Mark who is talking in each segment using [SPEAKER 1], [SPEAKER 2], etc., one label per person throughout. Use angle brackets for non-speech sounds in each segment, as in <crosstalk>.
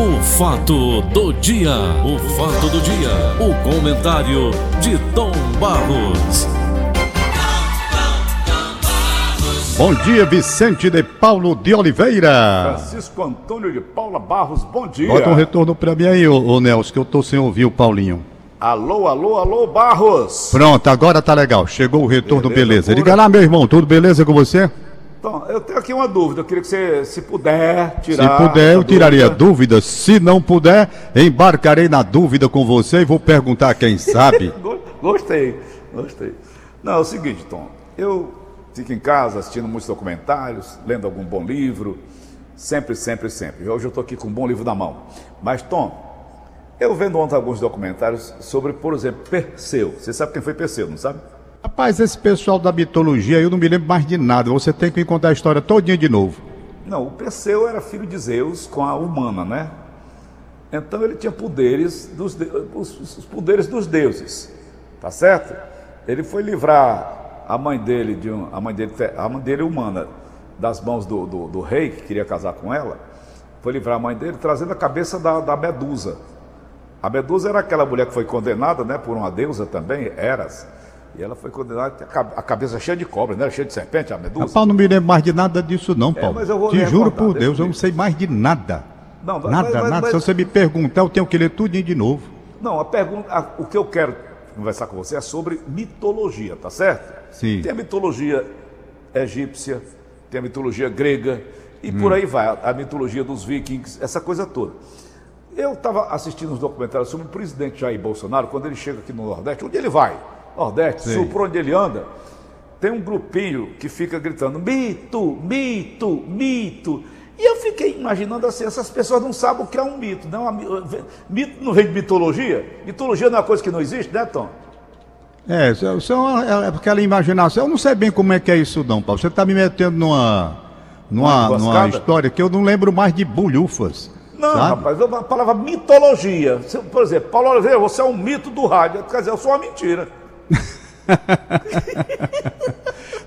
[SPEAKER 1] O fato do dia, o fato do dia, o comentário de Tom Barros.
[SPEAKER 2] Bom dia, Vicente de Paulo de Oliveira.
[SPEAKER 3] Francisco Antônio de Paula Barros, bom dia.
[SPEAKER 2] Bota um retorno pra mim aí, ô, ô Nelson, que eu tô sem ouvir o Paulinho.
[SPEAKER 3] Alô, alô, alô, Barros.
[SPEAKER 2] Pronto, agora tá legal. Chegou o retorno, beleza.
[SPEAKER 3] Beleza,
[SPEAKER 2] Diga lá, meu irmão, tudo beleza com você?
[SPEAKER 3] Então, eu tenho aqui uma dúvida. Eu queria que você, se puder,
[SPEAKER 2] Se
[SPEAKER 3] tirar.
[SPEAKER 2] puder, eu tiraria
[SPEAKER 3] dúvida.
[SPEAKER 2] dúvidas. Se não puder, embarcarei na dúvida com você e vou perguntar quem sabe. <laughs>
[SPEAKER 3] Go- Gostei, gostei. Não, é o seguinte, Tom. Eu fico em casa assistindo muitos documentários, lendo algum bom livro. Sempre, sempre, sempre. Hoje eu estou aqui com um bom livro na mão. Mas, Tom, eu vendo ontem alguns documentários sobre, por exemplo, Perseu. Você sabe quem foi Perseu, não sabe?
[SPEAKER 2] Rapaz, esse pessoal da mitologia, eu não me lembro mais de nada. Você tem que me contar a história todinha de novo.
[SPEAKER 3] Não, o Perseu era filho de Zeus com a humana, né? Então ele tinha poderes dos os, poderes dos deuses, tá certo? Ele foi livrar a mãe dele de um, a mãe dele a mãe dele humana das mãos do, do, do rei que queria casar com ela. Foi livrar a mãe dele trazendo a cabeça da, da Medusa. A Medusa era aquela mulher que foi condenada, né, por uma deusa também, Eras. E ela foi condenada, a ca- a cabeça cheia de cobra, né? Cheia de serpente, a Medusa.
[SPEAKER 2] Rapaz, não me lembro mais de nada disso não, Paulo.
[SPEAKER 3] mas eu vou
[SPEAKER 2] Te juro
[SPEAKER 3] recordar,
[SPEAKER 2] por Deus, eu não sei mais de nada.
[SPEAKER 3] Não, mas-
[SPEAKER 2] nada,
[SPEAKER 3] mas-
[SPEAKER 2] nada.
[SPEAKER 3] mas-
[SPEAKER 2] Se você me perguntar, eu tenho que ler tudinho de novo.
[SPEAKER 3] Não, a pergunta, a- o que eu quero conversar com você é sobre mitologia, tá certo?
[SPEAKER 2] Sim.
[SPEAKER 3] Tem a mitologia egípcia, tem a mitologia grega e
[SPEAKER 2] Hum.
[SPEAKER 3] por aí vai, a, a mitologia dos vikings, essa coisa toda. Eu estava assistindo uns documentários sobre o presidente Jair Bolsonaro, quando ele chega aqui no Nordeste, onde ele vai? Nordeste,
[SPEAKER 2] Sei.
[SPEAKER 3] Sul, por onde ele anda, tem um grupinho que fica gritando mito, mito, mito. E eu fiquei imaginando assim, essas pessoas não sabem o que é um mito. Não, A mi- mito não vem de mitologia? Mitologia não é uma coisa que não existe, né, Tom?
[SPEAKER 2] É, isso é- é, uma- é aquela imaginação. Eu não sei bem como é que é isso não, Paulo. Você está me metendo numa, numa,
[SPEAKER 3] Uma
[SPEAKER 2] numa história que eu não lembro mais de bolhufas.
[SPEAKER 3] Não,
[SPEAKER 2] sabe?
[SPEAKER 3] rapaz, a palavra mitologia. Por exemplo, Paulo Oliveira, você é um mito do rádio. Quer dizer, eu sou uma mentira. <laughs>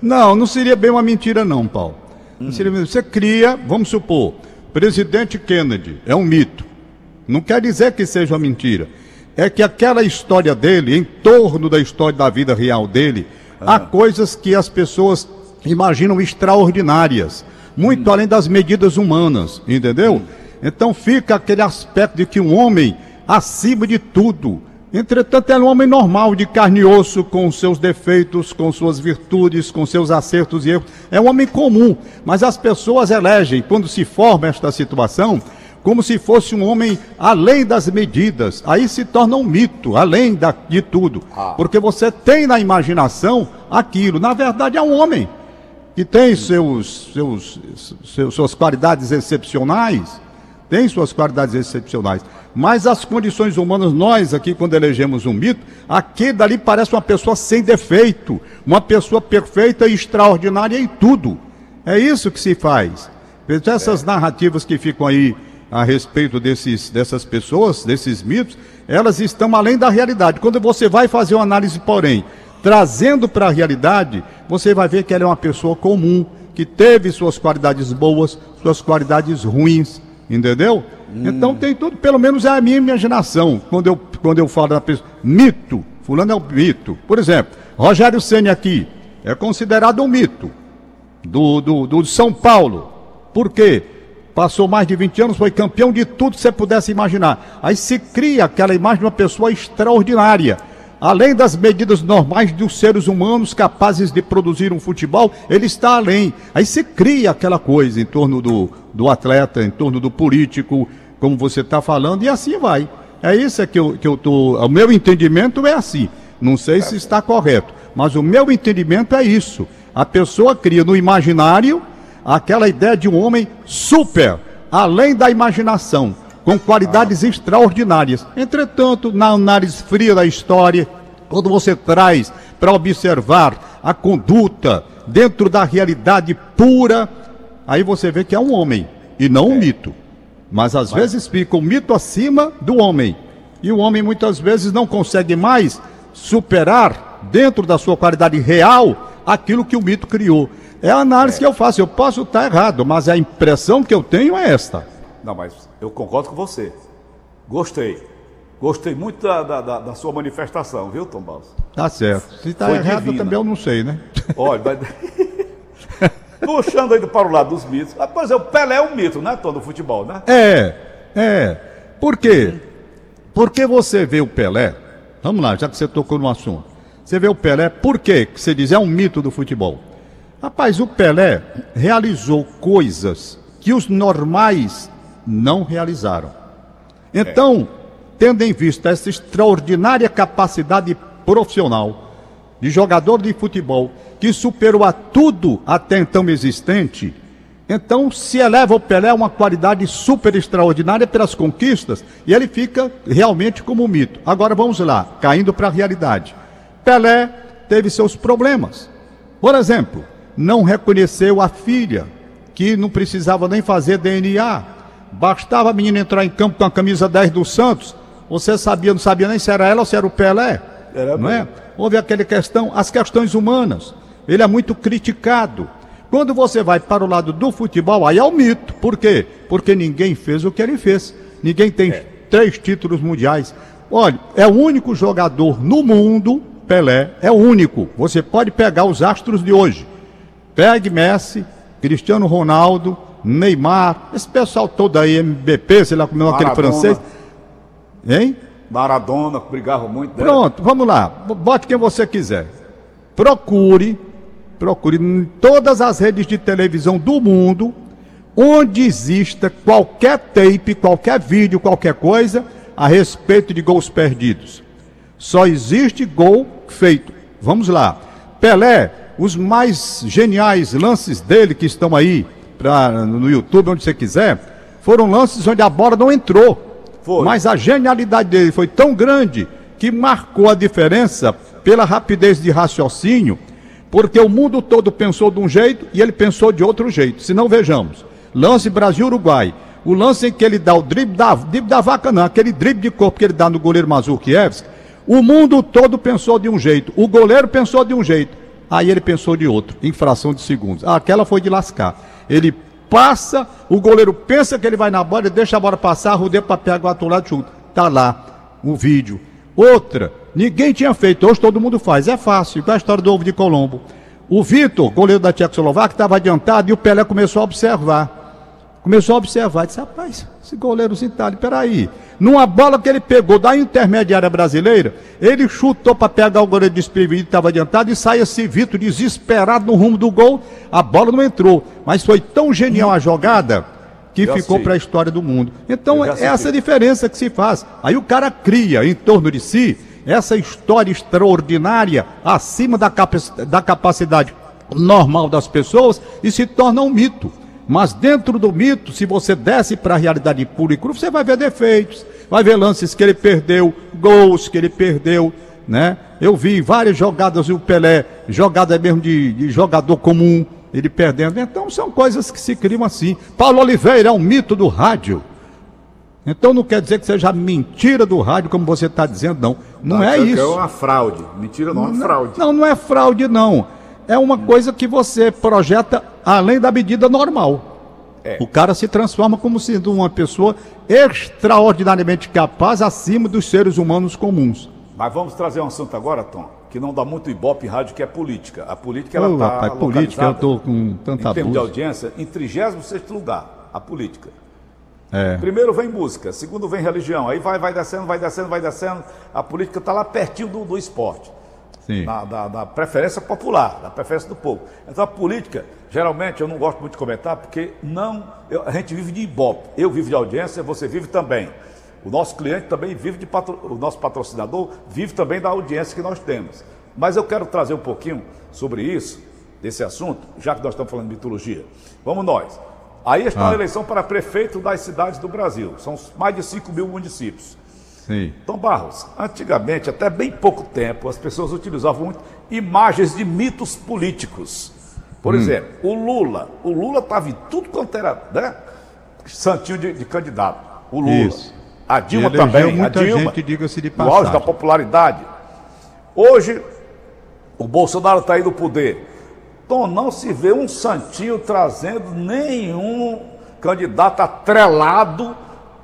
[SPEAKER 2] Não, não seria bem uma mentira não, Paulo. Não seria, você cria, vamos supor, presidente Kennedy é um mito. Não quer dizer que seja uma mentira. É que aquela história dele, em torno da história da vida real dele, há coisas que as pessoas imaginam extraordinárias, muito além das medidas humanas, entendeu? Então fica aquele aspecto de que um homem acima de tudo. Entretanto, é um homem normal, de carne e osso, com seus defeitos, com suas virtudes, com seus acertos e erros. É um homem comum, mas as pessoas elegem, quando se forma esta situação, como se fosse um homem além das medidas. Aí se torna um mito, além da- de tudo. Porque você tem na imaginação aquilo. Na verdade, é um homem que tem seus, seus, seus- suas qualidades excepcionais, tem suas qualidades excepcionais, mas as condições humanas, nós aqui, quando elegemos um mito, aquele dali parece uma pessoa sem defeito, uma pessoa perfeita e extraordinária em tudo. É isso que se faz. Então, Essas narrativas que ficam aí a respeito desses, dessas pessoas, desses mitos, elas estão além da realidade. Quando você vai fazer uma análise, porém, trazendo para a realidade, você vai ver que ela é uma pessoa comum, que teve suas qualidades boas, suas qualidades ruins, entendeu? Então tem tudo, pelo menos é a minha imaginação, quando eu, quando eu falo da pessoa, mito, fulano é um mito. Por exemplo, Rogério Ceni aqui é considerado um mito do, do, do São Paulo. Por quê? Passou mais de 20 anos, foi campeão de tudo que você pudesse imaginar. Aí se cria aquela imagem de uma pessoa extraordinária. Além das medidas normais dos seres humanos capazes de produzir um futebol, ele está além. Aí se cria aquela coisa em torno do, do atleta, em torno do político, como você está falando, e assim vai. É isso é que eu, que eu tô. O meu entendimento é assim. Não sei se está correto, mas o meu entendimento é isso. A pessoa cria no imaginário aquela ideia de um homem super, além da imaginação, com qualidades extraordinárias. Entretanto, na análise fria da história, quando você traz para observar a conduta dentro da realidade pura, aí você vê que é um homem e não um mito. Mas às vezes fica o mito acima do homem. E o homem muitas vezes não consegue mais superar, dentro da sua qualidade real, aquilo que o mito criou. É a análise que eu faço. Eu posso estar errado, mas a impressão que eu tenho é esta.
[SPEAKER 3] Não, mas eu concordo com você. Gostei. Gostei muito da, da, da, sua manifestação, viu, Tom Barros?
[SPEAKER 2] Tá certo. Se tá
[SPEAKER 3] Foi
[SPEAKER 2] errado também eu não sei, né?
[SPEAKER 3] Olha, vai... <laughs> puxando aí para o lado dos mitos. Ah, Pois é, o Pelé é um mito, né, Tom, do futebol, né?
[SPEAKER 2] É, é. Por quê? Porque você vê o Pelé, vamos lá, já que você tocou no assunto. Você vê o Pelé, por quê que você diz é um mito do futebol? Rapaz, o Pelé realizou coisas que os normais não realizaram. Então, tendo em vista essa extraordinária capacidade profissional de jogador de futebol que superou a tudo até então existente, então se eleva o Pelé a uma qualidade super extraordinária pelas conquistas e ele fica realmente como um mito. Agora vamos lá, caindo para a realidade. Pelé teve seus problemas. Por exemplo, não reconheceu a filha, que não precisava nem fazer DNA. Bastava a menina entrar em campo com a camisa 10 do Santos, você sabia, não sabia nem se era ela ou se era o Pelé.
[SPEAKER 3] Era
[SPEAKER 2] não é? Houve aquela questão, as questões humanas. Ele é muito criticado. Quando você vai para o lado do futebol, aí é o mito. Por quê? Porque ninguém fez o que ele fez. Ninguém tem três títulos mundiais. Olha, é o único jogador no mundo, Pelé, é o único. Você pode pegar os astros de hoje. Pegue Messi, Cristiano Ronaldo, Neymar, esse pessoal todo aí, MBP, sei lá como é aquele
[SPEAKER 3] Maradona.
[SPEAKER 2] francês. Hein?
[SPEAKER 3] Maradona, brigava muito. né?
[SPEAKER 2] Pronto, vamos lá. Bote quem você quiser. Procure, procure em todas as redes de televisão do mundo, onde exista qualquer tape, qualquer vídeo, qualquer coisa a respeito de gols perdidos. Só existe gol feito. Vamos lá. Pelé, os mais geniais lances dele que estão aí pra, no YouTube, onde você quiser, foram lances onde a bola não entrou.
[SPEAKER 3] Foi.
[SPEAKER 2] Mas a genialidade dele foi tão grande que marcou a diferença pela rapidez de raciocínio, porque o mundo todo pensou de um jeito e ele pensou de outro jeito. Se não vejamos, lance Brasil-Uruguai, o lance em que ele dá o drible da, drible da vaca não, aquele drible de corpo que ele dá no goleiro Mazurkiewicz, o mundo todo pensou de um jeito, o goleiro pensou de um jeito, aí ele pensou de outro, em fração de segundos. Ah, aquela foi de lascar. Ele passa, o goleiro pensa que ele vai na bola, ele deixa a bola passar, rodeia para pegar o outro lado chuta. Tá lá o vídeo. Outra, ninguém tinha feito, hoje todo mundo faz, é fácil, igual a história do ovo de Colombo. O Vitor, goleiro da Tchecoslováquia, estava adiantado e o Pelé começou a observar. Começou a observar, disse, rapaz, esse goleirozinho tá ali, peraí. Numa bola que ele pegou da intermediária brasileira, ele chutou para pegar o goleiro desprevenido, estava adiantado, e sai esse Vitor desesperado no rumo do gol, a bola não entrou. Mas foi tão genial a jogada que
[SPEAKER 3] Eu
[SPEAKER 2] ficou para a história do mundo. Então, é essa diferença que se faz. Aí o cara cria em torno de si essa história extraordinária, acima da, capac- da capacidade normal das pessoas, e se torna um mito. Mas dentro do mito, se você desce para a realidade pura e crua, você vai ver defeitos, vai ver lances que ele perdeu, gols que ele perdeu, né? Eu vi várias jogadas do Pelé, jogada mesmo de, de jogador comum, ele perdendo. Então são coisas que se criam assim. Paulo Oliveira é um mito do rádio. Então não quer dizer que seja mentira do rádio, como você está dizendo, não. Não é
[SPEAKER 3] que É
[SPEAKER 2] isso.
[SPEAKER 3] uma fraude. Mentira não, é fraude.
[SPEAKER 2] Não, não é fraude, não. É uma coisa que você projeta além da medida normal.
[SPEAKER 3] É.
[SPEAKER 2] O cara se transforma como sendo uma pessoa extraordinariamente capaz acima dos seres humanos comuns.
[SPEAKER 3] Mas vamos trazer um assunto agora, Tom, que não dá muito ibope em rádio, que é política. A política, ela está
[SPEAKER 2] rapaz, política, eu tô com tanta
[SPEAKER 3] Em termos de audiência, em 36º lugar, a política.
[SPEAKER 2] É.
[SPEAKER 3] Primeiro vem música, segundo vem religião, aí vai, vai descendo, vai descendo, vai descendo. A política está lá pertinho do, do esporte. Da, da- da preferência popular, da preferência do povo. Então a política, geralmente, eu não gosto muito de comentar, porque não, eu- a gente vive de ibope. Eu vivo de audiência, você vive também. O nosso cliente também vive de patro, o nosso patrocinador vive também da audiência que nós temos. Mas eu quero trazer um pouquinho sobre isso, desse assunto, já que nós estamos falando de mitologia. Vamos nós. Aí está
[SPEAKER 2] Ah.
[SPEAKER 3] a eleição para prefeito das cidades do Brasil. São mais de 5 mil municípios.
[SPEAKER 2] Sim.
[SPEAKER 3] Tom Barros, antigamente, até bem pouco tempo, as pessoas utilizavam muito imagens de mitos políticos. Por exemplo, o Lula. O Lula estava em tudo quanto era, né? Santinho de, de candidato. O Lula.
[SPEAKER 2] Isso.
[SPEAKER 3] A Dilma também.
[SPEAKER 2] muita
[SPEAKER 3] a Dilma,
[SPEAKER 2] gente, diga-se de
[SPEAKER 3] no auge da
[SPEAKER 2] passagem.
[SPEAKER 3] popularidade. Hoje, o Bolsonaro está aí no poder. Tom, não se vê um santinho trazendo nenhum candidato atrelado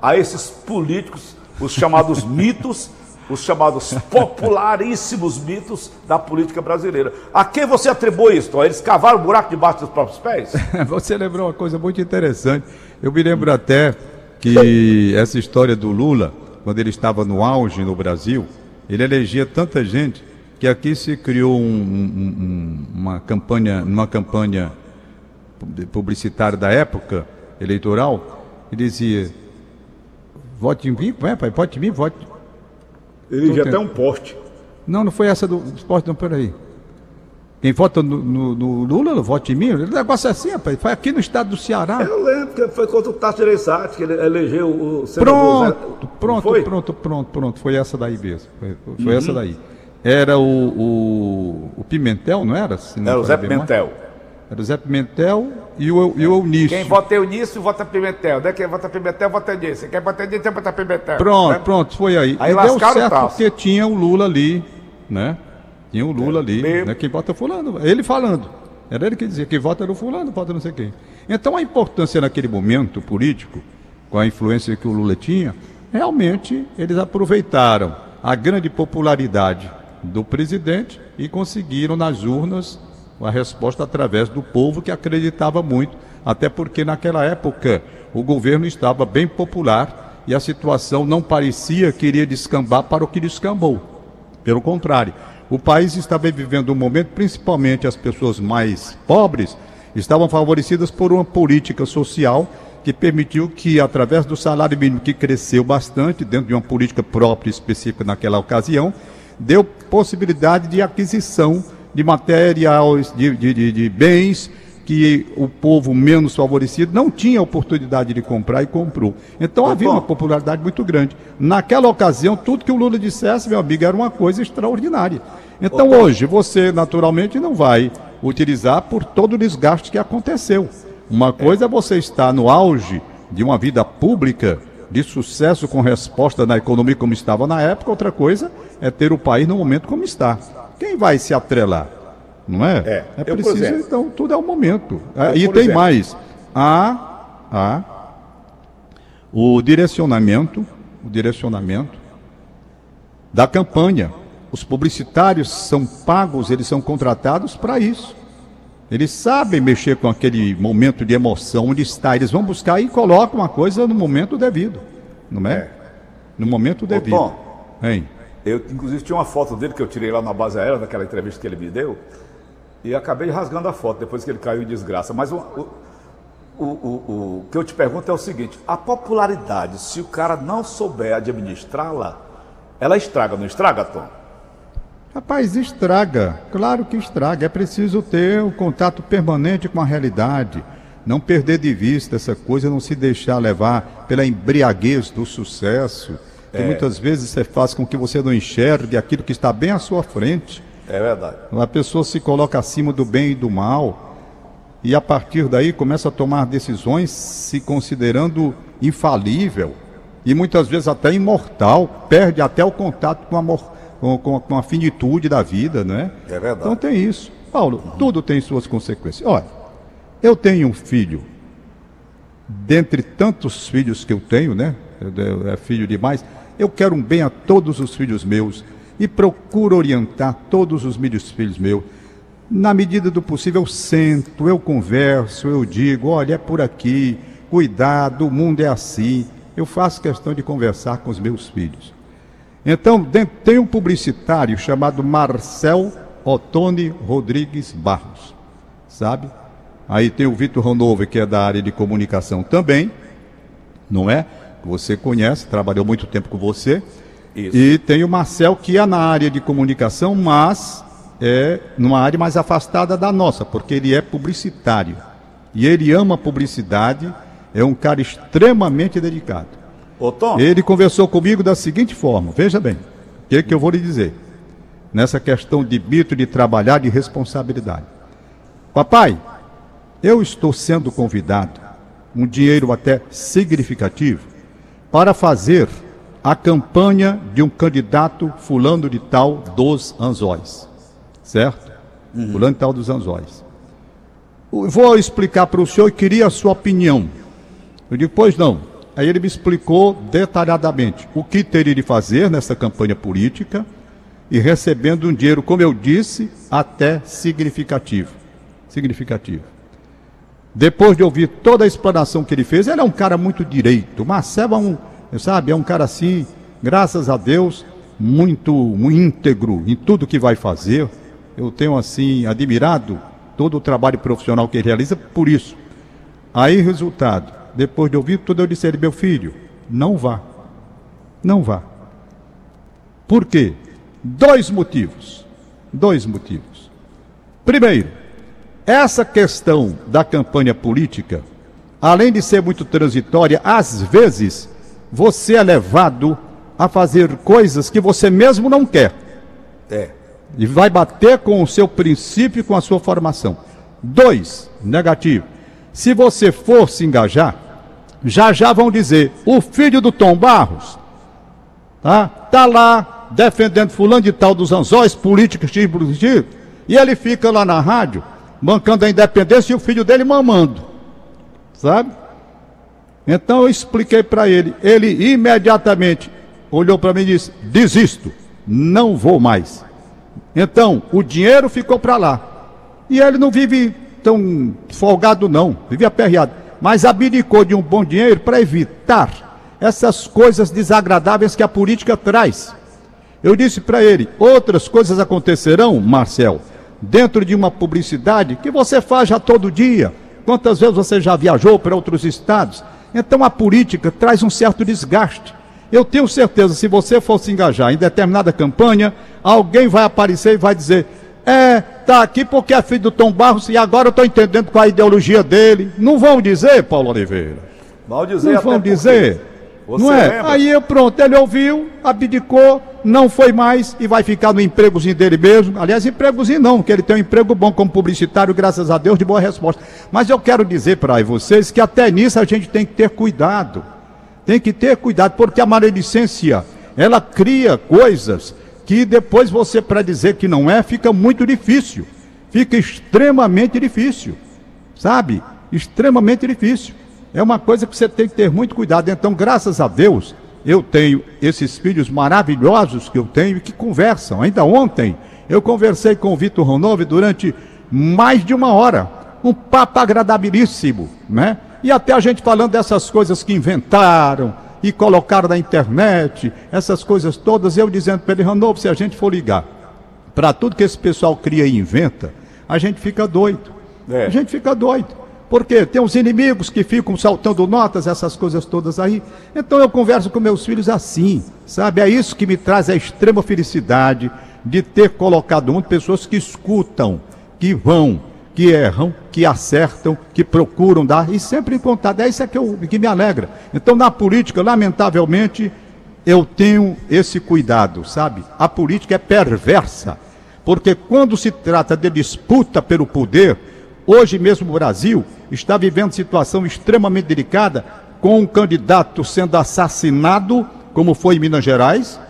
[SPEAKER 3] a esses políticos, os chamados mitos, os chamados popularíssimos mitos da política brasileira. A quem você atribui isso? Eles cavaram o buraco debaixo dos próprios pés? <laughs>
[SPEAKER 2] você lembrou uma coisa muito interessante. Eu me lembro até que essa história do Lula, quando ele estava no auge no Brasil, ele elegia tanta gente que aqui se criou um, um, uma campanha, uma campanha publicitária da época eleitoral, e dizia vote em mim, é, pai, vote em mim, vote.
[SPEAKER 3] Ele já tem um poste.
[SPEAKER 2] Não, não foi essa do esporte, não, peraí. Quem vota no, no, no Lula, vote em mim. O negócio é assim, rapaz. Foi aqui no estado do Ceará.
[SPEAKER 3] Eu lembro que foi contra o Tasso Gereissati, que ele elegeu o
[SPEAKER 2] senador. Pronto, pronto, foi? pronto, pronto, pronto. Foi essa daí mesmo. Foi, foi uhum. essa daí. Era o, o, o, Pimentel, não era?
[SPEAKER 3] Não era o Zé Pimentel.
[SPEAKER 2] Era o Zé Pimentel e o, e o Eunício.
[SPEAKER 3] Quem vota Eunício, vota Pimentel. Né? Quem vota Pimentel, vota Eunício. Quem vota Eunício, vota Pimentel.
[SPEAKER 2] Pronto, né? pronto, foi aí.
[SPEAKER 3] Aí e deu certo
[SPEAKER 2] porque tinha o Lula ali, né? Tinha o Lula é, ali, né? Quem vota é fulano. Ele falando. Era ele que dizia, quem vota era o fulano, vota não sei quem. Então a importância naquele momento político, com a influência que o Lula tinha, realmente eles aproveitaram a grande popularidade do presidente e conseguiram nas urnas a resposta através do povo que acreditava muito, até porque naquela época o governo estava bem popular e a situação não parecia que iria descambar para o que descambou. Pelo contrário, o país estava vivendo um momento, principalmente as pessoas mais pobres, estavam favorecidas por uma política social que permitiu que, através do salário mínimo, que cresceu bastante, dentro de uma política própria específica naquela ocasião, deu possibilidade de aquisição de materiais, de, de, de, de bens que o povo menos favorecido não tinha oportunidade de comprar e comprou. Então havia uma popularidade muito grande. Naquela ocasião, tudo que o Lula dissesse, meu amigo, era uma coisa extraordinária. Então hoje você naturalmente não vai utilizar por todo o desgaste que aconteceu. Uma coisa é você estar no auge de uma vida pública de sucesso com resposta na economia como estava na época, outra coisa é ter o país no momento como está. Quem vai se atrelar? Não é?
[SPEAKER 3] É,
[SPEAKER 2] é preciso, então, tudo é o momento. Eu, e tem exemplo. mais. Há, há o direcionamento, o direcionamento da campanha. Os publicitários são pagos, eles são contratados para isso. Eles sabem mexer com aquele momento de emoção onde está. Eles vão buscar e colocam uma coisa no momento devido. Não é? é. No momento devido. Ô,
[SPEAKER 3] Tom, hein? Eu, inclusive, tinha uma foto dele que eu tirei lá na base aérea, naquela entrevista que ele me deu, e acabei rasgando a foto depois que ele caiu em desgraça. Mas o, o, o, o, que eu te pergunto é o seguinte: a popularidade, se o cara não souber administrá-la, ela estraga, não estraga, Tom?
[SPEAKER 2] Rapaz, estraga. Claro que estraga. É preciso ter o um contato permanente com a realidade. Não perder de vista essa coisa, não se deixar levar pela embriaguez do sucesso, é. muitas vezes você faz com que você não enxergue aquilo que está bem à sua frente.
[SPEAKER 3] É verdade.
[SPEAKER 2] A pessoa se coloca acima do bem e do mal e a partir daí começa a tomar decisões se considerando infalível e muitas vezes até imortal, perde até o contato com a morte com, com, com a finitude da vida, não é?
[SPEAKER 3] É verdade.
[SPEAKER 2] Então tem isso. Paulo, uhum. tudo tem suas consequências. Olha, eu tenho um filho, dentre tantos filhos que eu tenho, né? É filho demais. Eu quero um bem a todos os filhos meus e procuro orientar todos os meus filhos meus. Na medida do possível, eu sento, eu converso, eu digo: olha, é por aqui, cuidado, o mundo é assim. Eu faço questão de conversar com os meus filhos. Então, tem um publicitário chamado Marcel Otone Rodrigues Barros, sabe? Aí tem o Vitor Ronover, que é da área de comunicação também, não é? Você conhece, trabalhou muito tempo com você. Isso. E tem o Marcel, que é na área de comunicação, mas é numa área mais afastada da nossa, porque ele é publicitário. E ele ama publicidade, é um cara extremamente dedicado.
[SPEAKER 3] Ô, Tom.
[SPEAKER 2] Ele conversou comigo da seguinte forma: veja bem, o que, que eu vou lhe dizer? Nessa questão de mito de trabalhar de responsabilidade. Papai, eu estou sendo convidado, um dinheiro até significativo, para fazer a campanha de um candidato fulano de tal dos anzóis. Certo? Uhum. Fulano de tal dos anzóis. Vou explicar para o senhor e queria a sua opinião Eu digo, pois não. Aí ele me explicou detalhadamente o que teria de fazer nessa campanha política e recebendo um dinheiro, como eu disse, até significativo. Significativo. Depois de ouvir toda a explanação que ele fez, ele é um cara muito direito. Marcelo é um, sabe, é um cara assim, graças a Deus, muito, muito íntegro em tudo que vai fazer. Eu tenho assim admirado todo o trabalho profissional que ele realiza por isso. Aí, resultado, depois de ouvir tudo, eu disse a ele, meu filho, não vá. Não vá. Por quê? Dois motivos. Dois motivos. Primeiro, essa questão da campanha política, além de ser muito transitória, às vezes você é levado a fazer coisas que você mesmo não quer. É. E vai bater com o seu princípio e com a sua formação. Dois, negativo. Se você for se engajar, já já vão dizer: o filho do Tom Barros, tá? Tá lá defendendo fulano de tal dos anzóis políticos, e ele fica lá na rádio, bancando a independência e o filho dele mamando. Sabe? Então eu expliquei para ele. Ele imediatamente olhou para mim e disse: desisto, não vou mais. Então o dinheiro ficou para lá. E ele não vive tão folgado, não, vive aperreado. Mas abdicou de um bom dinheiro para evitar essas coisas desagradáveis que a política traz. Eu disse para ele: outras coisas acontecerão, Marcel, dentro de uma publicidade que você faz já todo dia. Quantas vezes você já viajou para outros estados? Então a política traz um certo desgaste. Eu tenho certeza, se você for se engajar em determinada campanha, alguém vai aparecer e vai dizer: é, tá aqui porque é filho do Tom Barros e agora eu estou entendendo qual é a ideologia dele. Não vão dizer, Paulo Oliveira?
[SPEAKER 3] Vão dizer,
[SPEAKER 2] Não vão dizer. Não é? Lembra? Aí eu, pronto, ele ouviu, abdicou, não foi mais e vai ficar no empregozinho dele mesmo. Aliás, empregozinho não, que ele tem um emprego bom como publicitário, graças a Deus, de boa resposta. Mas eu quero dizer para vocês que até nisso a gente tem que ter cuidado. Tem que ter cuidado, porque a maledicência, ela cria coisas que depois você, para dizer que não é, fica muito difícil. Fica extremamente difícil. Sabe? Extremamente difícil. É uma coisa que você tem que ter muito cuidado. Então, graças a Deus, eu tenho esses filhos maravilhosos que eu tenho e que conversam. Ainda ontem, eu conversei com o Vitor Ronove durante mais de uma hora. Um papo agradabilíssimo, né? E até a gente falando dessas coisas que inventaram e colocaram na internet, essas coisas todas, eu dizendo para ele, Ronove, se a gente for ligar para tudo que esse pessoal cria e inventa, a gente fica doido. É. A gente fica doido. Porque tem os inimigos que ficam saltando notas, essas coisas todas aí. Então eu converso com meus filhos assim, sabe? É isso que me traz a extrema felicidade de ter colocado um pessoas que escutam, que vão, que erram, que acertam, que procuram dar e sempre encontrar. É isso é que, eu, que me alegra. Então na política, lamentavelmente, eu tenho esse cuidado, sabe? A política é perversa, porque quando se trata de disputa pelo poder, hoje mesmo o Brasil está vivendo situação extremamente delicada, com um candidato sendo assassinado, como foi em Minas Gerais,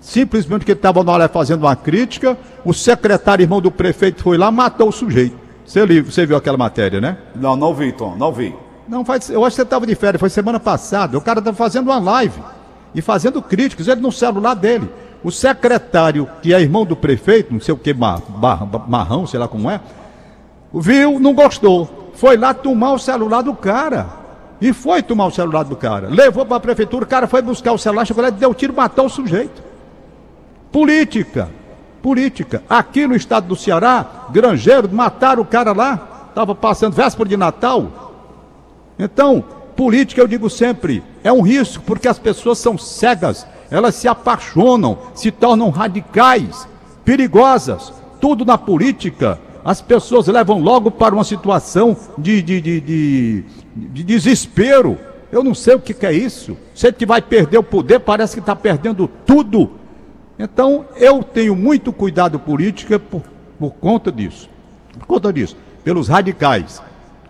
[SPEAKER 2] simplesmente porque estava na hora fazendo uma crítica, o secretário irmão do prefeito foi lá, matou o sujeito. Você, você viu aquela matéria, né?
[SPEAKER 3] Não, não vi, Tom, não vi.
[SPEAKER 2] Não, faz, eu acho que você estava de férias, foi semana passada. O cara estava fazendo uma live e fazendo críticas, ele no celular dele. O secretário, que é irmão do prefeito, não sei o que, mar, marrão, sei lá como é, viu, não gostou foi lá tomar o celular do cara. E foi tomar o celular do cara. Levou para a prefeitura, o cara foi buscar o celular, chegou lá deu tiro, matou o sujeito. Política. Política. Aqui no estado do Ceará, granjeiro, mataram o cara lá. Estava passando véspera de Natal. Então, política, eu digo sempre, é um risco, porque as pessoas são cegas, elas se apaixonam, se tornam radicais, perigosas. Tudo na política as pessoas levam logo para uma situação de, de, de, de, de desespero. Eu não sei o que, que é isso. Você que vai perder o poder, parece que está perdendo tudo. Então, eu tenho muito cuidado política por, por conta disso. Por conta disso, pelos radicais.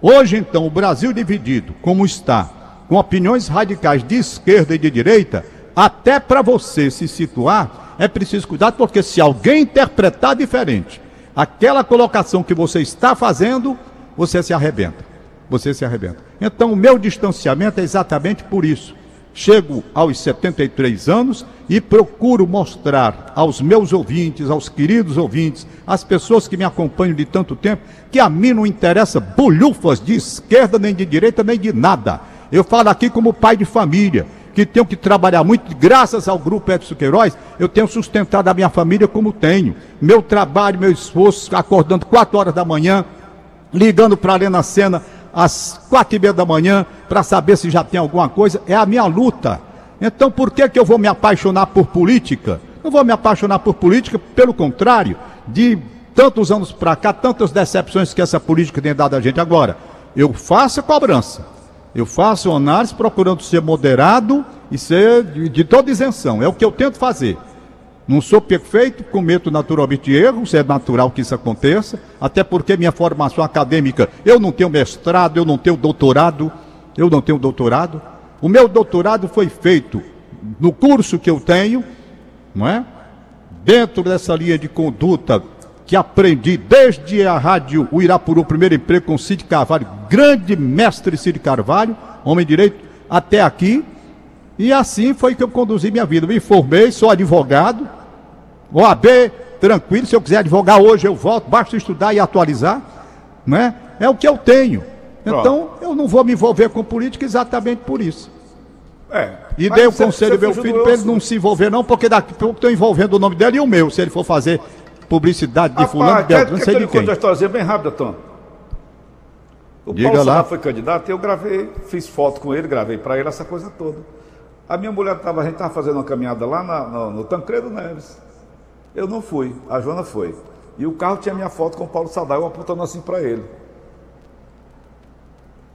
[SPEAKER 2] Hoje, então, o Brasil dividido, como está, com opiniões radicais de esquerda e de direita, até para você se situar, é preciso cuidar, porque se alguém interpretar diferente, aquela colocação que você está fazendo, você se arrebenta. Você se arrebenta. Então, o meu distanciamento é exatamente por isso. Chego aos 73 anos e procuro mostrar aos meus ouvintes, aos queridos ouvintes, às pessoas que me acompanham de tanto tempo, que a mim não interessa bolhufas de esquerda, nem de direita, nem de nada. Eu falo aqui como pai de família, que tenho que trabalhar muito, graças ao grupo Edson Queiroz, eu tenho sustentado a minha família como tenho. Meu trabalho, meu esforço, acordando 4 horas da manhã, ligando para a Arena Sena às quatro e meia da manhã para saber se já tem alguma coisa, é a minha luta. Então por que, que eu vou me apaixonar por política? Não vou me apaixonar por política, pelo contrário, de tantos anos para cá, tantas decepções que essa política tem dado a gente agora. Eu faço a cobrança, eu faço análise procurando ser moderado e ser de, de toda isenção. É o que eu tento fazer. Não sou perfeito, cometo naturalmente erros, é natural que isso aconteça, até porque minha formação acadêmica, eu não tenho mestrado, eu não tenho doutorado, eu não tenho doutorado. O meu doutorado foi feito no curso que eu tenho, não é? Dentro dessa linha de conduta que aprendi desde a rádio o Irapuru, o primeiro emprego com Cid Carvalho, grande mestre Cid Carvalho, homem direito, até aqui. E assim foi que eu conduzi minha vida. Me formei, sou advogado, OAB, tranquilo. Se eu quiser advogar hoje, eu volto, basta estudar e atualizar. Né? É o que eu tenho. Então, eu não vou me envolver com política exatamente por isso. É, e dei o conselho ao meu filho para ele não se envolver, não, porque daqui a pouco estou envolvendo o nome dele e o meu, se ele for fazer publicidade de Rapaz, fulano, de Beltrano, não sei de quem.
[SPEAKER 3] uma história bem rápida, Tom. O
[SPEAKER 2] Diga Paulo lá.
[SPEAKER 3] foi candidato e eu gravei, fiz foto com ele, gravei para ele essa coisa toda. A minha mulher estava, a gente estava fazendo uma caminhada lá na, no, no Tancredo Neves. Eu não fui, a Joana foi. E o carro tinha minha foto com o Paulo Sadar, eu apontando assim para ele.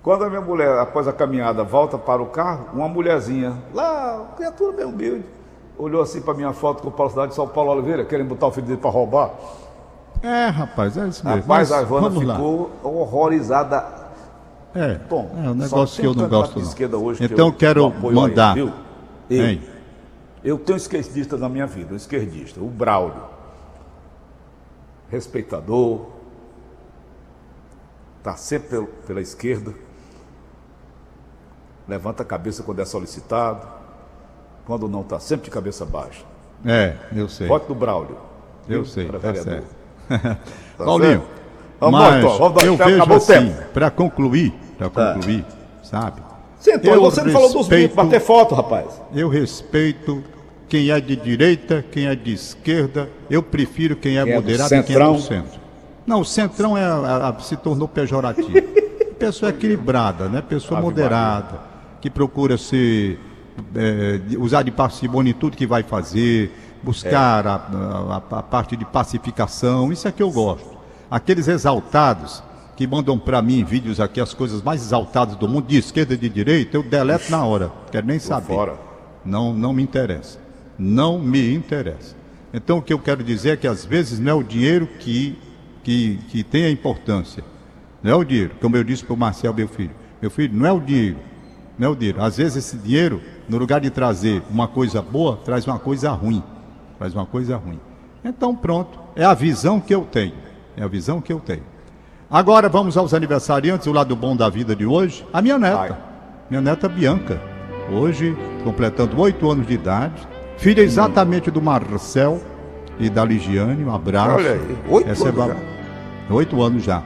[SPEAKER 3] Quando a minha mulher, após a caminhada, volta para o carro, uma mulherzinha, lá, criatura bem humilde, olhou assim para minha foto com o Paulo Cidade de São Paulo Oliveira, querendo botar o filho dele para roubar.
[SPEAKER 2] É, rapaz, é isso mesmo.
[SPEAKER 3] Rapaz, a Joana ficou lá. horrorizada.
[SPEAKER 2] É, Bom, é um negócio que eu não gosto não. Hoje então eu quero mandar. Aí,
[SPEAKER 3] eu, eu tenho um esquerdista na minha vida, um esquerdista, o Braulio. Respeitador, está sempre pela esquerda, levanta a cabeça quando é solicitado, quando não está sempre de cabeça baixa.
[SPEAKER 2] É, eu sei.
[SPEAKER 3] Voto do Braulio.
[SPEAKER 2] Eu sei, tá vereador. <laughs> Tá Paulinho, vamos mas vamos, vamos, eu vejo assim, para concluir, para tá. concluir, sabe?
[SPEAKER 3] Sentou, eu você respeito, não falou dos mitos, bater foto, rapaz.
[SPEAKER 2] Eu respeito quem é de direita, quem é de esquerda, eu prefiro quem é quem moderado é e quem é do centro. Não, o centrão é, a, a, se tornou pejorativo. <laughs> Pessoa equilibrada, né? Pessoa moderada, que procura se é, usar de parcimônia em tudo que vai fazer, buscar é. a, a, a, parte de pacificação, isso é que eu gosto. Aqueles exaltados que mandam para mim vídeos aqui, as coisas mais exaltadas do mundo, de esquerda e de direita, eu deleto na hora, quero nem saber. Fora. Não, não me interessa. Não me interessa. Então o que eu quero dizer é que às vezes não é o dinheiro que que, que tem a importância. Não é o dinheiro, como eu disse para o Marcel, meu filho. Meu filho, não é o dinheiro. Não é o dinheiro. Às vezes esse dinheiro, no lugar de trazer uma coisa boa, traz uma coisa ruim. Traz uma coisa ruim. Então pronto, é a visão que eu tenho. É a visão que eu tenho. Agora vamos aos aniversariantes, o lado bom da vida de hoje. A minha neta, minha neta Bianca, hoje completando oito anos de idade, filha exatamente do Marcel, e da Ligiane, um abraço. Olha aí, oito Receba... anos já. Oito anos já.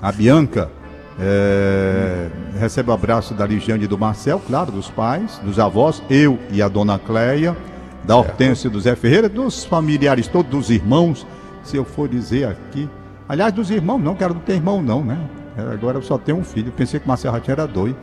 [SPEAKER 2] A Bianca é... recebe o abraço da Ligiane e do Marcel, claro, dos pais, dos avós, eu e a dona Cleia, da Hortência e do Zé Ferreira, dos familiares todos, dos irmãos, se eu for dizer aqui. Aliás, dos irmãos não, quero não ter irmão não, né? Agora eu só tenho um filho, pensei que o Marcel já era dois.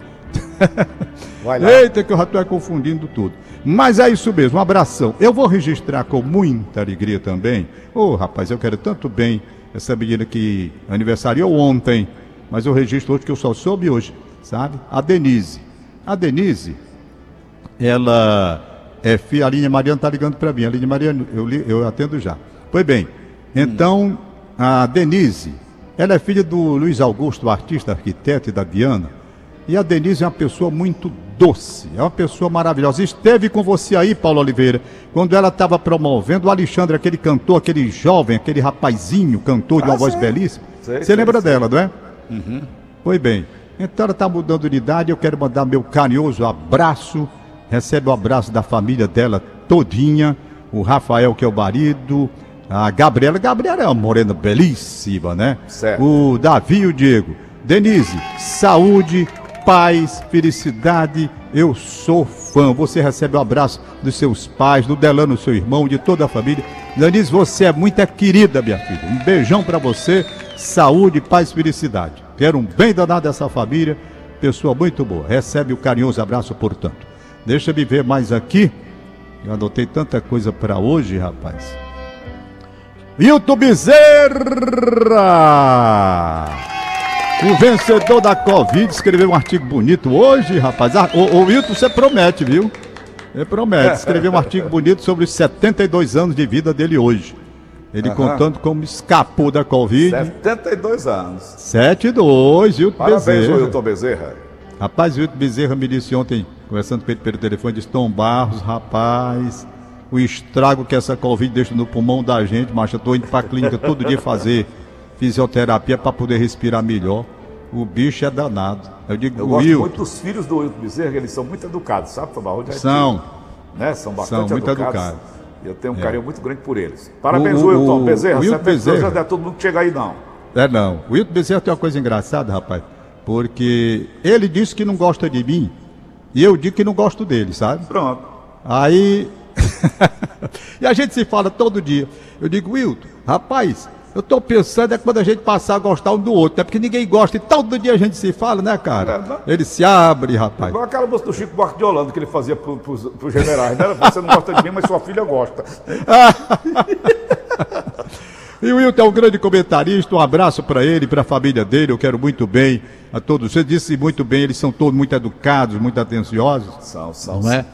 [SPEAKER 2] <laughs> Eita, que eu já estou confundindo tudo. Mas é isso mesmo, um abração. Eu vou registrar com muita alegria também. Ô, oh, rapaz, eu quero tanto bem essa menina que aniversariou ontem, mas eu registro hoje que eu só soube hoje, sabe? A Denise. A Denise, ela é filha, a Aline Mariana está ligando para mim. A Aline Mariana, eu, eu atendo já. Pois bem, então, a Denise, ela é filha do Luiz Augusto, artista, arquiteto e da Diana. E a Denise é uma pessoa muito doce, é uma pessoa maravilhosa. Esteve com você aí, Paulo Oliveira, quando ela estava promovendo o Alexandre, aquele cantor, aquele jovem, aquele rapazinho, cantor de uma ah, voz belíssima. Sei, você sei, lembra sei. dela, não é? Uhum. Pois bem. Então ela está mudando de idade, eu quero mandar meu carinhoso abraço. Recebe o abraço da família dela todinha. O Rafael, que é o marido. A Gabriela. Gabriela é uma morena belíssima, né?
[SPEAKER 3] Certo.
[SPEAKER 2] O Davi e o Diego. Denise, saúde, paz, felicidade. Eu sou fã. Você recebe o um abraço dos seus pais, do Delano, seu irmão, de toda a família. Denise, você é muito querida, minha filha. Um beijão para você. Saúde, paz, felicidade. Quero um bem danado dessa família. Pessoa muito boa. Recebe o carinhoso abraço, portanto. Deixa me ver mais aqui. Eu anotei tanta coisa para hoje, rapaz. Hilton Bezerra! O vencedor da Covid escreveu um artigo bonito hoje, rapaz. Ah, ô, ô Wilton, você promete, viu? Ele promete. Escreveu um artigo bonito sobre os 72 anos de vida dele hoje. Ele uhum. contando como escapou da Covid.
[SPEAKER 3] 72 anos.
[SPEAKER 2] 72, Wilton
[SPEAKER 3] Parabéns,
[SPEAKER 2] Bezerra.
[SPEAKER 3] Parabéns, Wilton Bezerra.
[SPEAKER 2] Rapaz, Wilton Bezerra me disse ontem, conversando com ele pelo telefone, disse, Tom Barros, rapaz, o estrago que essa Covid deixa no pulmão da gente, mas eu tô indo pra clínica todo dia fazer fisioterapia para poder respirar melhor. O bicho é danado. Eu digo,
[SPEAKER 3] eu gosto muito dos filhos do Wilton Bezerra, eles são muito educados, sabe, Tom
[SPEAKER 2] São.
[SPEAKER 3] Né? São bastante
[SPEAKER 2] são muito
[SPEAKER 3] educados.
[SPEAKER 2] educados.
[SPEAKER 3] Eu tenho um é. carinho muito grande por eles. Parabéns, o, Wilton Bezerra. O Wilton Bezerra. Não é todo mundo que chega aí, não.
[SPEAKER 2] É, não. O Wilton Bezerra tem uma coisa engraçada, rapaz. Porque ele disse que não gosta de mim e eu digo que não gosto dele, sabe?
[SPEAKER 3] Pronto.
[SPEAKER 2] Aí. <laughs> e a gente se fala todo dia. Eu digo, Wilton, rapaz, eu tô pensando é quando a gente passar a gostar um do outro, né? Porque ninguém gosta e todo dia a gente se fala, né, cara? É, ele se abre, rapaz.
[SPEAKER 3] Igual aquela moça do Chico Buarque de Holanda que ele fazia pro, pros, pros generais, né? Você não gosta de mim, mas sua filha gosta. <laughs>
[SPEAKER 2] e o Wilton é um grande comentarista, um abraço para ele, para a família dele, eu quero muito bem a todos. Você disse muito bem, eles são todos muito educados, muito atenciosos.
[SPEAKER 3] São, são.
[SPEAKER 2] Não é?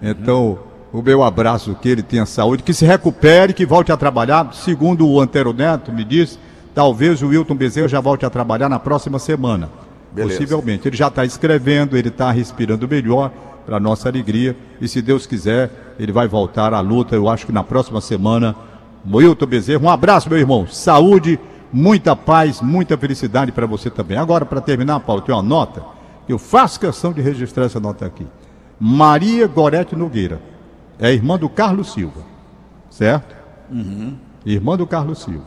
[SPEAKER 2] Então o meu abraço, que ele tenha saúde, que se recupere, que volte a trabalhar. Segundo o Antero Neto me disse, talvez o Wilton Bezerra já volte a trabalhar na próxima semana. Beleza. Possivelmente. Ele já está escrevendo, ele está respirando melhor, para nossa alegria. E se Deus quiser, ele vai voltar à luta, eu acho que na próxima semana. Wilton Bezerra, um abraço, meu irmão. Saúde, muita paz, muita felicidade para você também. Agora, para terminar, Paulo, tem uma nota. Eu faço questão de registrar essa nota aqui. Maria Gorete Nogueira é irmã do Carlos Silva, certo?
[SPEAKER 3] Uhum.
[SPEAKER 2] Irmã do Carlos Silva.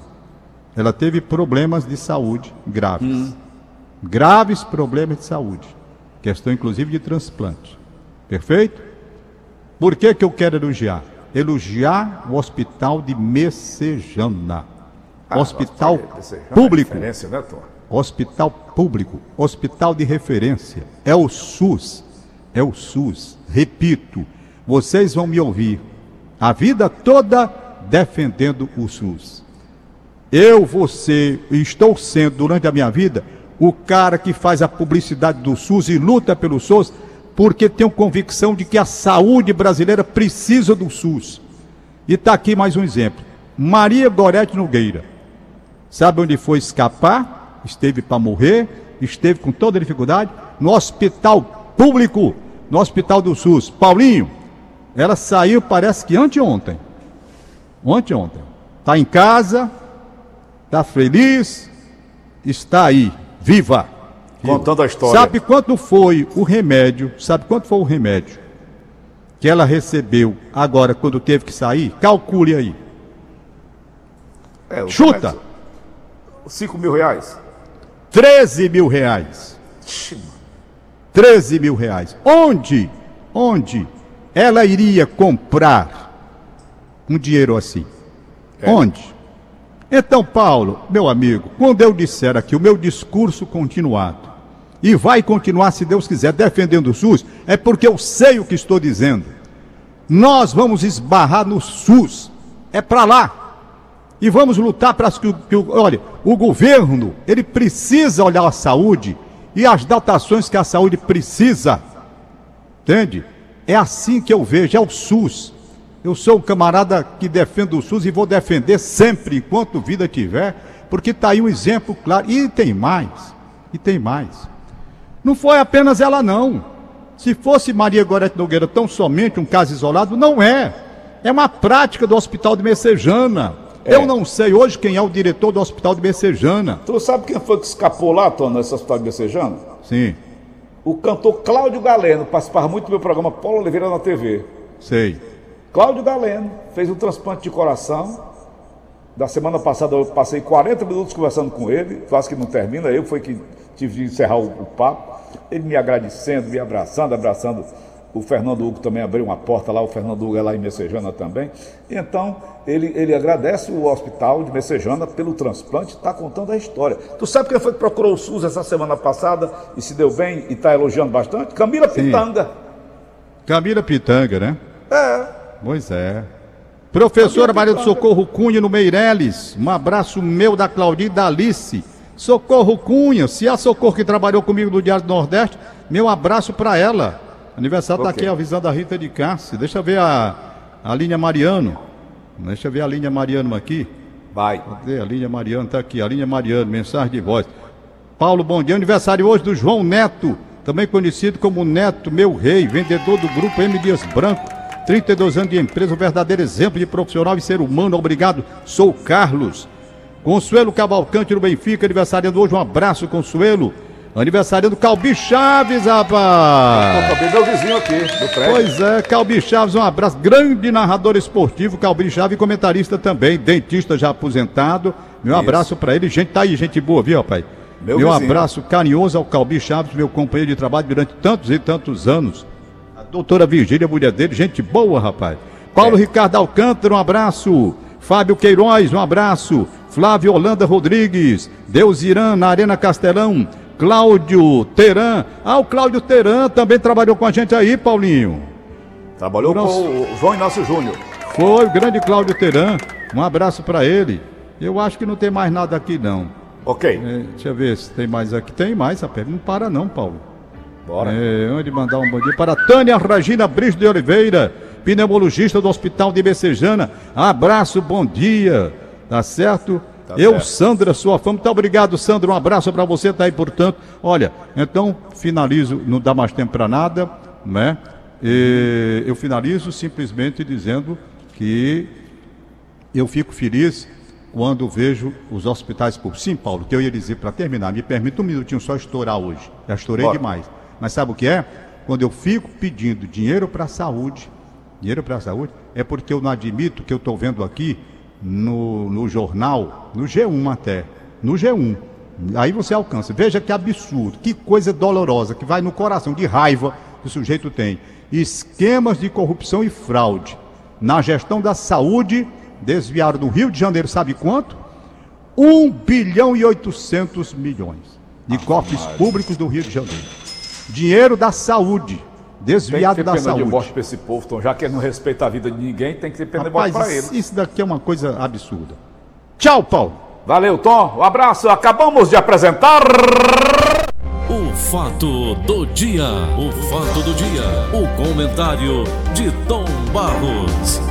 [SPEAKER 2] Ela teve problemas de saúde graves. Uhum. Graves problemas de saúde. Questão, inclusive, de transplante. Perfeito? Por que, que eu quero elogiar? Elogiar o hospital de Messejana. Ah, hospital é público.
[SPEAKER 3] Né,
[SPEAKER 2] hospital público. Hospital de referência. É o SUS. É o SUS. Repito, vocês vão me ouvir a vida toda defendendo o SUS. Eu, você, estou sendo durante a minha vida o cara que faz a publicidade do SUS e luta pelo SUS, porque tenho convicção de que a saúde brasileira precisa do SUS. E está aqui mais um exemplo. Maria Gorete Nogueira. Sabe onde foi escapar? Esteve para morrer, esteve com toda dificuldade no hospital público, no hospital do SUS. Paulinho, ela saiu, parece que anteontem. Anteontem. Está em casa, está feliz, está aí, viva.
[SPEAKER 3] Contando a história.
[SPEAKER 2] Sabe quanto foi o remédio? Sabe quanto foi o remédio que ela recebeu agora quando teve que sair? Calcule aí.
[SPEAKER 3] É,
[SPEAKER 2] Chuta! Remédio,
[SPEAKER 3] 5 mil reais.
[SPEAKER 2] 13 mil reais. 13 mil reais. Onde? Onde ela iria comprar um dinheiro assim? É. Onde? Então, Paulo, meu amigo, quando eu disser aqui o meu discurso continuado, e vai continuar, se Deus quiser, defendendo o SUS, é porque eu sei o que estou dizendo. Nós vamos esbarrar no SUS, é para lá. E vamos lutar para que, que, olha, o governo, ele precisa olhar a saúde e as dotações que a saúde precisa. Entende? É assim que eu vejo, é o SUS. Eu sou um camarada que defendo o SUS e vou defender sempre, enquanto vida tiver, porque está aí um exemplo claro. E tem mais, e tem mais. Não foi apenas ela, não. Se fosse Maria Gorete Nogueira tão somente um caso isolado, não é. É uma prática do Hospital de Messejana. É. Eu não sei hoje quem é o diretor do Hospital de Messejana.
[SPEAKER 3] Tu sabe quem foi que escapou lá, Tony, nesse Hospital de Messejana?
[SPEAKER 2] Sim,
[SPEAKER 3] O cantor Cláudio Galeno participava muito do meu programa Paulo Oliveira na TV.
[SPEAKER 2] sei.
[SPEAKER 3] Cláudio Galeno fez um transplante de coração. Da semana passada eu passei 40 minutos conversando com ele, quase que não termina, eu foi que tive de encerrar o, o papo. Ele me agradecendo, me abraçando, abraçando. O Fernando Hugo também abriu uma porta lá, o Fernando Hugo é lá em Messejana também. Então, ele, ele agradece o hospital de Messejana pelo transplante, está contando a história. Tu sabe quem foi que procurou o SUS essa semana passada e se deu bem e está elogiando bastante? Camila
[SPEAKER 2] Sim.
[SPEAKER 3] Pitanga.
[SPEAKER 2] Camila Pitanga, né?
[SPEAKER 3] É,
[SPEAKER 2] Pois é. Professora Maria do Socorro Cunha no Meireles. Um abraço meu da Claudinha e da Alice. Socorro Cunha, se a Socorro que trabalhou comigo no Diário do Nordeste, meu abraço para ela. Aniversário tá
[SPEAKER 3] Ok.
[SPEAKER 2] aqui avisando a Rita de Cássia. Deixa eu ver a, a linha Mariano. Deixa eu ver a linha Mariano aqui.
[SPEAKER 3] vai.
[SPEAKER 2] Cadê? A linha Mariano tá aqui. A linha Mariano, mensagem de voz. Paulo, bom dia. Aniversário hoje do João Neto, também conhecido como Neto, meu rei, vendedor do grupo M Dias Branco. 32 anos de empresa, um verdadeiro exemplo de profissional e ser humano. Obrigado. Sou Carlos. Consuelo Cavalcante do Benfica, aniversariando hoje. Um abraço, Consuelo. Aniversariando Calbi Chaves, rapaz.
[SPEAKER 3] Acabei meu vizinho aqui, do prédio.
[SPEAKER 2] Pois é, Calbi Chaves, um abraço. Grande narrador esportivo, Calbi Chaves, comentarista também, dentista já aposentado. Meu abraço pra ele. Gente, tá aí, gente boa, viu, rapaz?
[SPEAKER 3] Meu
[SPEAKER 2] Meu,
[SPEAKER 3] vizinho.
[SPEAKER 2] abraço carinhoso ao Calbi Chaves, meu companheiro de trabalho durante tantos e tantos anos. A doutora Virgínia, mulher dele, gente boa, rapaz. Paulo
[SPEAKER 3] É.
[SPEAKER 2] Ricardo Alcântara, um abraço. Fábio Queiroz, um abraço. Flávio Holanda Rodrigues. Deus Irã, na Arena Castelão. Cláudio Teran. Ah, o Cláudio Teran também trabalhou com a gente aí, Paulinho.
[SPEAKER 3] Trabalhou
[SPEAKER 2] Nossa.
[SPEAKER 3] com o João Inácio Júnior.
[SPEAKER 2] Foi o grande Cláudio Teran. Um abraço pra ele. Eu acho que não tem mais nada aqui, não.
[SPEAKER 3] Ok,
[SPEAKER 2] É, deixa eu ver se tem mais aqui. Tem mais, rapaz. Não para não, Paulo.
[SPEAKER 3] bora.
[SPEAKER 2] É, onde mandar um bom dia para Tânia Regina Brice de Oliveira, pneumologista do Hospital de Becejana. Abraço, bom dia. Tá certo?
[SPEAKER 3] Tá
[SPEAKER 2] Eu,
[SPEAKER 3] certo.
[SPEAKER 2] Sandra, sua fã. Muito obrigado, Sandra. Um abraço para você, tá aí, portanto. Olha, então, finalizo, não dá mais tempo para nada, né? E eu finalizo simplesmente dizendo que eu fico feliz quando vejo os hospitais públicos. Sim, Paulo, que eu ia dizer para terminar, me permita um minutinho só estourar hoje. Já estourei
[SPEAKER 3] Bora.
[SPEAKER 2] demais. Mas sabe o que é? Quando eu fico pedindo dinheiro para a saúde, dinheiro para a saúde, é porque eu não admito que eu estou vendo aqui no, no jornal, no G1 até, no G1. Aí você alcança. Veja que absurdo, que coisa dolorosa, que vai no coração, de raiva que o sujeito tem. Esquemas de corrupção e fraude na gestão da saúde desviaram no Rio de Janeiro, sabe quanto? 1 bilhão e 800 milhões de cofres públicos do Rio de Janeiro. Dinheiro da saúde,
[SPEAKER 3] Tem que
[SPEAKER 2] desviado
[SPEAKER 3] ter
[SPEAKER 2] da
[SPEAKER 3] pena de
[SPEAKER 2] saúde.
[SPEAKER 3] morte pra esse povo, então, já que ele não respeita a vida de ninguém, tem que ter pena de morte
[SPEAKER 2] Rapaz,
[SPEAKER 3] pra
[SPEAKER 2] isso,
[SPEAKER 3] ele.
[SPEAKER 2] isso daqui é uma coisa absurda. Tchau, Paulo.
[SPEAKER 3] Valeu, Tom. Um abraço. Acabamos de apresentar.
[SPEAKER 1] O fato do dia. O fato do dia. O comentário de Tom Barros.